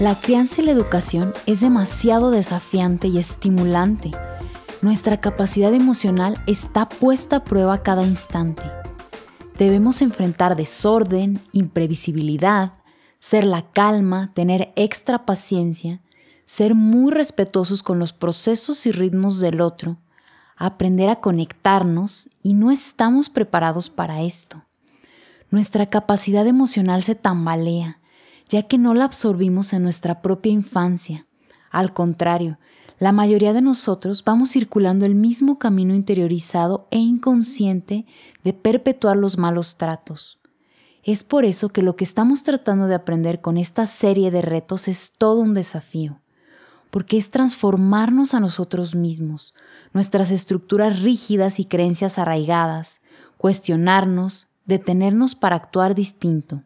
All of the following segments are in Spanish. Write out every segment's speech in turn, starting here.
La crianza y la educación es demasiado desafiante y estimulante. Nuestra capacidad emocional está puesta a prueba cada instante. Debemos enfrentar desorden, imprevisibilidad, ser la calma, tener extra paciencia, ser muy respetuosos con los procesos y ritmos del otro, aprender a conectarnos y no estamos preparados para esto. Nuestra capacidad emocional se tambalea ya que no la absorbimos en nuestra propia infancia. Al contrario, la mayoría de nosotros vamos circulando el mismo camino interiorizado e inconsciente de perpetuar los malos tratos. Es por eso que lo que estamos tratando de aprender con esta serie de retos es todo un desafío, porque es transformarnos a nosotros mismos, nuestras estructuras rígidas y creencias arraigadas, cuestionarnos, detenernos para actuar distinto.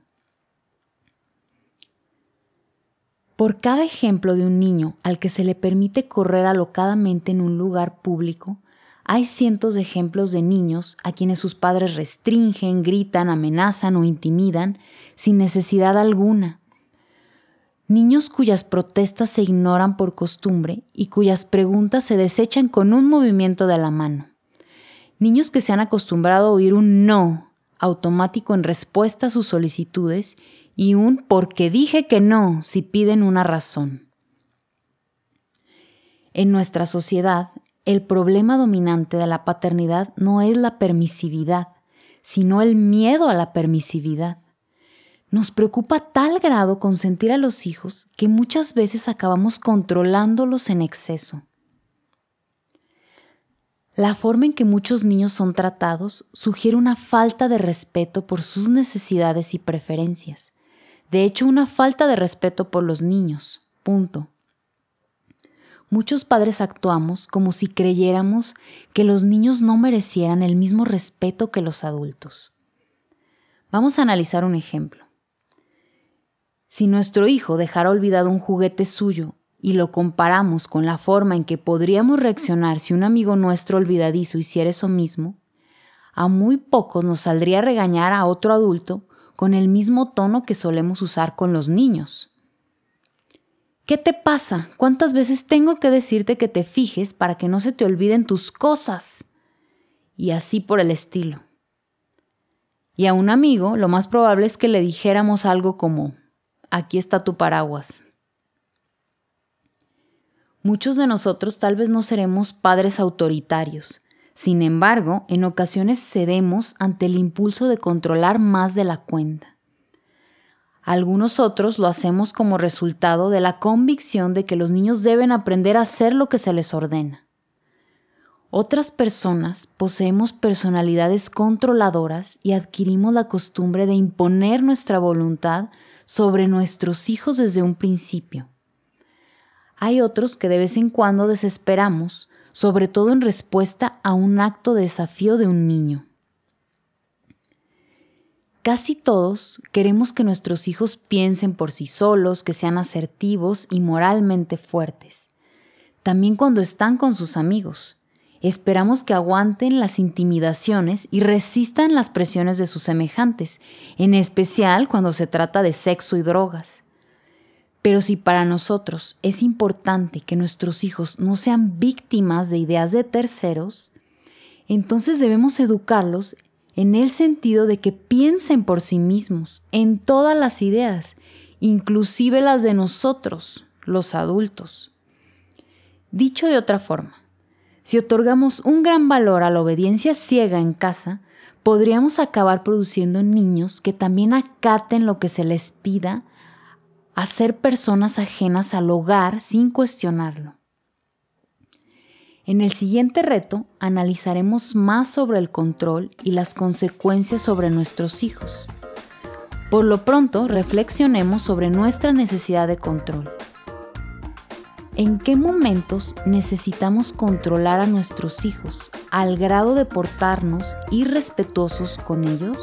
Por cada ejemplo de un niño al que se le permite correr alocadamente en un lugar público, hay cientos de ejemplos de niños a quienes sus padres restringen, gritan, amenazan o intimidan sin necesidad alguna. Niños cuyas protestas se ignoran por costumbre y cuyas preguntas se desechan con un movimiento de la mano. Niños que se han acostumbrado a oír un no automático en respuesta a sus solicitudes y un porque dije que no si piden una razón. En nuestra sociedad, el problema dominante de la paternidad no es la permisividad, sino el miedo a la permisividad. Nos preocupa tal grado consentir a los hijos que muchas veces acabamos controlándolos en exceso. La forma en que muchos niños son tratados sugiere una falta de respeto por sus necesidades y preferencias, de hecho, una falta de respeto por los niños. Punto. Muchos padres actuamos como si creyéramos que los niños no merecieran el mismo respeto que los adultos. Vamos a analizar un ejemplo. Si nuestro hijo dejara olvidado un juguete suyo y lo comparamos con la forma en que podríamos reaccionar si un amigo nuestro olvidadizo hiciera eso mismo, a muy pocos nos saldría a regañar a otro adulto con el mismo tono que solemos usar con los niños. ¿Qué te pasa? ¿Cuántas veces tengo que decirte que te fijes para que no se te olviden tus cosas? Y así por el estilo. Y a un amigo lo más probable es que le dijéramos algo como, aquí está tu paraguas. Muchos de nosotros tal vez no seremos padres autoritarios, sin embargo, en ocasiones cedemos ante el impulso de controlar más de la cuenta. Algunos otros lo hacemos como resultado de la convicción de que los niños deben aprender a hacer lo que se les ordena. Otras personas poseemos personalidades controladoras y adquirimos la costumbre de imponer nuestra voluntad sobre nuestros hijos desde un principio. Hay otros que de vez en cuando desesperamos sobre todo en respuesta a un acto de desafío de un niño. Casi todos queremos que nuestros hijos piensen por sí solos, que sean asertivos y moralmente fuertes. También cuando están con sus amigos. Esperamos que aguanten las intimidaciones y resistan las presiones de sus semejantes, en especial cuando se trata de sexo y drogas. Pero si para nosotros es importante que nuestros hijos no sean víctimas de ideas de terceros, entonces debemos educarlos en el sentido de que piensen por sí mismos en todas las ideas, inclusive las de nosotros, los adultos. Dicho de otra forma, si otorgamos un gran valor a la obediencia ciega en casa, podríamos acabar produciendo niños que también acaten lo que se les pida a ser personas ajenas al hogar sin cuestionarlo. En el siguiente reto analizaremos más sobre el control y las consecuencias sobre nuestros hijos. Por lo pronto, reflexionemos sobre nuestra necesidad de control. ¿En qué momentos necesitamos controlar a nuestros hijos al grado de portarnos irrespetuosos con ellos?